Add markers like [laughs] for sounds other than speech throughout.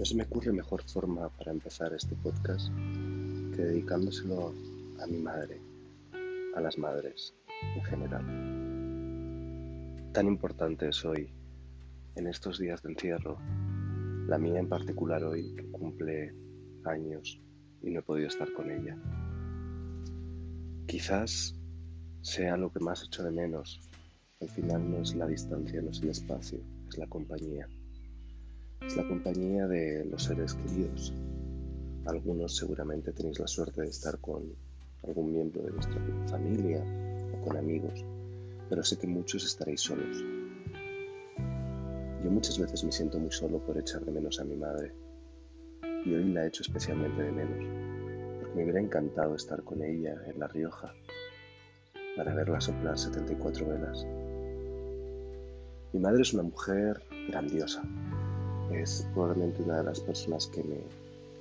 No se me ocurre mejor forma para empezar este podcast que dedicándoselo a mi madre, a las madres en general. Tan importante es hoy, en estos días de encierro, la mía en particular hoy, que cumple años y no he podido estar con ella. Quizás sea lo que más echo de menos. Al final no es la distancia, no es el espacio, es la compañía. Es la compañía de los seres queridos. Algunos seguramente tenéis la suerte de estar con algún miembro de vuestra familia o con amigos, pero sé que muchos estaréis solos. Yo muchas veces me siento muy solo por echar de menos a mi madre, y hoy la echo especialmente de menos, porque me hubiera encantado estar con ella en La Rioja para verla soplar 74 velas. Mi madre es una mujer grandiosa, es probablemente una de las personas que me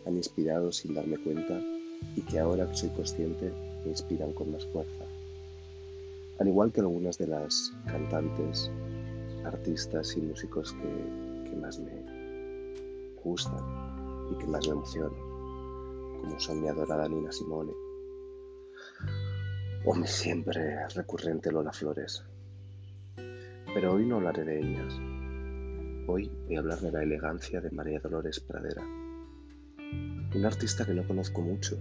han inspirado sin darme cuenta y que ahora que soy consciente me inspiran con más fuerza. Al igual que algunas de las cantantes, artistas y músicos que, más me gustan y que más me emocionan, como son mi adorada Nina Simone o mi siempre recurrente Lola Flores. Pero hoy no hablaré de ellas. Hoy voy a hablar de la elegancia de María Dolores Pradera, una artista que no conozco mucho,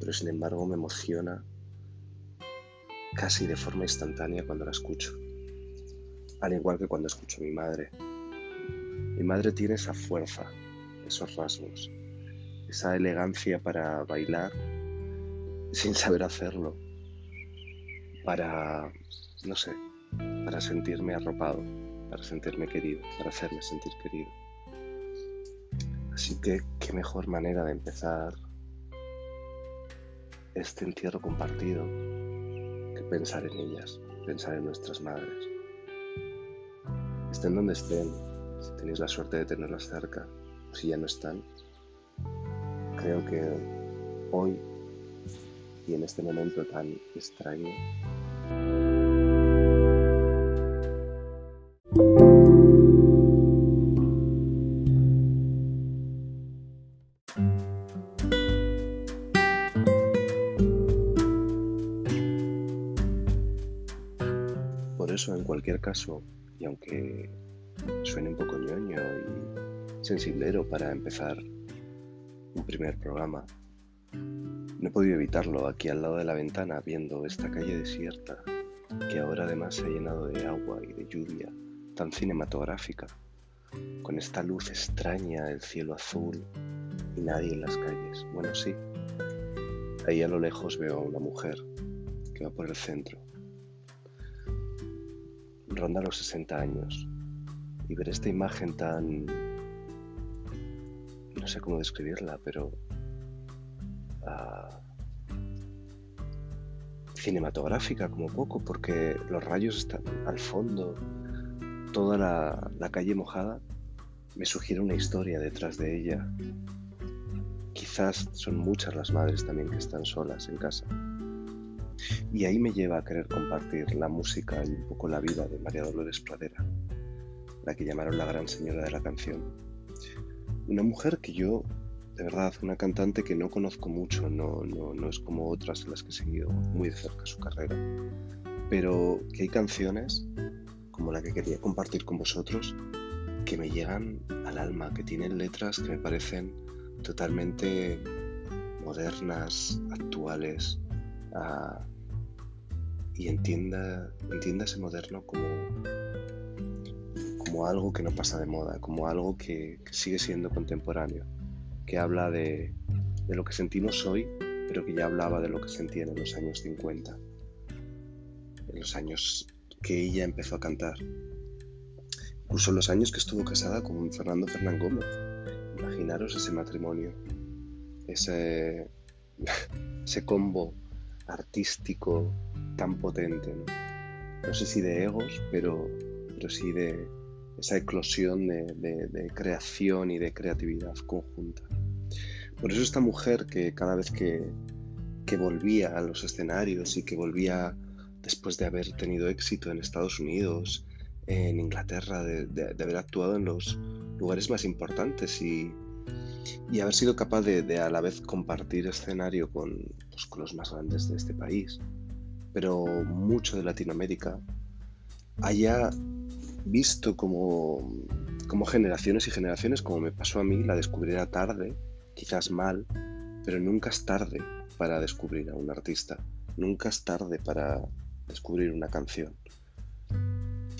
pero sin embargo me emociona casi de forma instantánea cuando la escucho, al igual que cuando escucho a mi madre. Mi madre tiene esa fuerza, esos rasgos, esa elegancia para bailar sin saber hacerlo, para, no sé, para sentirme arropado, para sentirme querido, para hacerme sentir querido. Así que qué mejor manera de empezar este entierro compartido que pensar en ellas, pensar en nuestras madres. Estén donde estén, si tenéis la suerte de tenerlas cerca, si ya no están, creo que hoy y en este momento tan extraño cualquier caso, y aunque suene un poco ñoño y sensiblero para empezar un primer programa, no he podido evitarlo aquí al lado de la ventana viendo esta calle desierta que ahora además se ha llenado de agua y de lluvia tan cinematográfica, con esta luz extraña, el cielo azul y nadie en las calles. Bueno, sí, ahí a lo lejos veo a una mujer que va por el centro ronda los 60 años y ver esta imagen tan... no sé cómo describirla, pero... Ah, cinematográfica como poco, porque los rayos están al fondo, toda la calle mojada me sugiere una historia detrás de ella. Quizás son muchas las madres también que están solas en casa. Y ahí me lleva a querer compartir la música y un poco la vida de María Dolores Pradera, la que llamaron la gran señora de la canción. Una mujer que yo, de verdad, una cantante que no conozco mucho, no, no, no es como otras en las que he seguido muy de cerca su carrera, pero que hay canciones, como la que quería compartir con vosotros, que me llegan al alma, que tienen letras que me parecen totalmente modernas, actuales, y entienda, ese moderno como, como algo que no pasa de moda, como algo que, que sigue siendo contemporáneo, que habla de, de, lo que sentimos hoy, pero que ya hablaba de lo que sentía en los años 50, en los años que ella empezó a cantar, incluso en los años que estuvo casada con Fernando Fernán Gómez. Imaginaros ese matrimonio, ese, [laughs] ese combo artístico tan potente. ¿no? sé si de egos, pero, pero sí de esa eclosión de, creación y de creatividad conjunta. Por eso esta mujer que cada vez que, que volvía a los escenarios y que volvía después de haber tenido éxito en Estados Unidos, en Inglaterra, de, de, haber actuado en los lugares más importantes y, y haber sido capaz de, a la vez compartir escenario con, pues, con los más grandes de este país, pero mucho de Latinoamérica, haya visto como, como generaciones y generaciones, como me pasó a mí, la descubriera tarde, quizás mal, pero nunca es tarde para descubrir a un artista, nunca es tarde para descubrir una canción.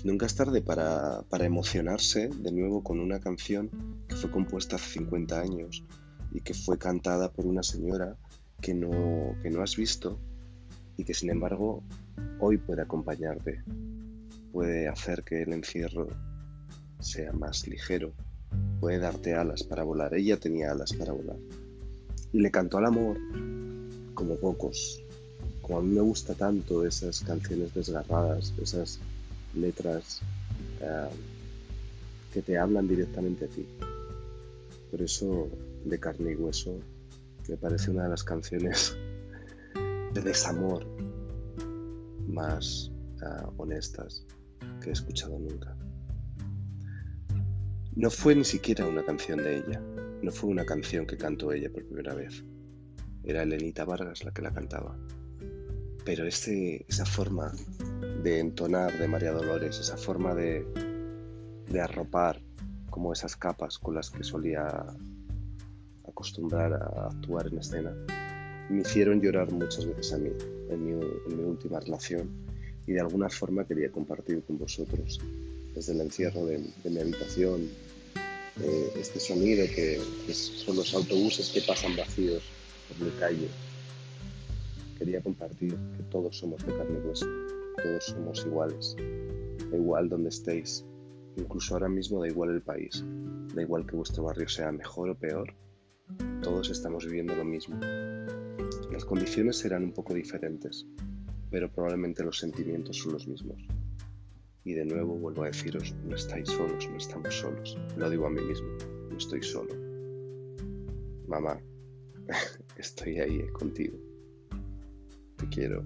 Nunca es tarde para, emocionarse de nuevo con una canción que fue compuesta hace 50 años y que fue cantada por una señora que no, que no has visto y que sin embargo hoy puede acompañarte, puede hacer que el encierro sea más ligero, puede darte alas para volar. Ella tenía alas para volar. Y le cantó al amor como pocos. Como a mí me gusta tanto esas canciones desgarradas, esas letras eh, que te hablan directamente a ti. Por eso, de carne y hueso, me parece una de las canciones de desamor más eh, honestas que he escuchado nunca. No fue ni siquiera una canción de ella, no fue una canción que cantó ella por primera vez. Era Elenita Vargas la que la cantaba. Pero ese, esa forma de entonar de María Dolores, esa forma de, de arropar como esas capas con las que solía acostumbrar a actuar en escena, me hicieron llorar muchas veces a mí en mi, última relación y de alguna forma quería compartir con vosotros desde el encierro de, mi habitación eh, este sonido que, que, son los autobuses que pasan vacíos por mi calle. Quería compartir que todos somos de carne y hueso todos somos iguales. Da igual donde estéis, incluso ahora mismo da igual el país, da igual que vuestro barrio sea mejor o peor, todos estamos viviendo lo mismo. Las condiciones serán un poco diferentes, pero probablemente los sentimientos son los mismos. Y de nuevo vuelvo a deciros, no estáis solos, no estamos solos. Lo digo a mí mismo, no estoy solo. Mamá, [laughs] estoy ahí contigo. Te quiero.